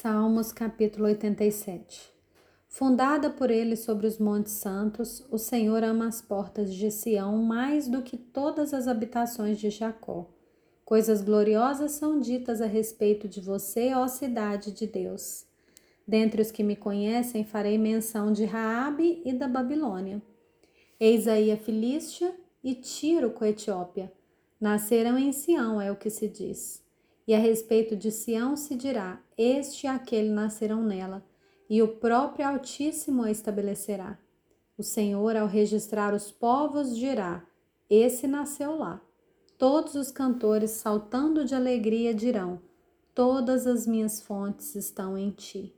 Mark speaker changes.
Speaker 1: Salmos capítulo 87 Fundada por ele sobre os montes santos, o Senhor ama as portas de Sião mais do que todas as habitações de Jacó. Coisas gloriosas são ditas a respeito de você, ó cidade de Deus. Dentre os que me conhecem, farei menção de Raabe e da Babilônia. Eis aí a Filístia e Tiro com a Etiópia. Nasceram em Sião, é o que se diz. E a respeito de Sião se dirá: Este e aquele nascerão nela, e o próprio Altíssimo a estabelecerá. O Senhor, ao registrar os povos, dirá: Esse nasceu lá. Todos os cantores, saltando de alegria, dirão: Todas as minhas fontes estão em ti.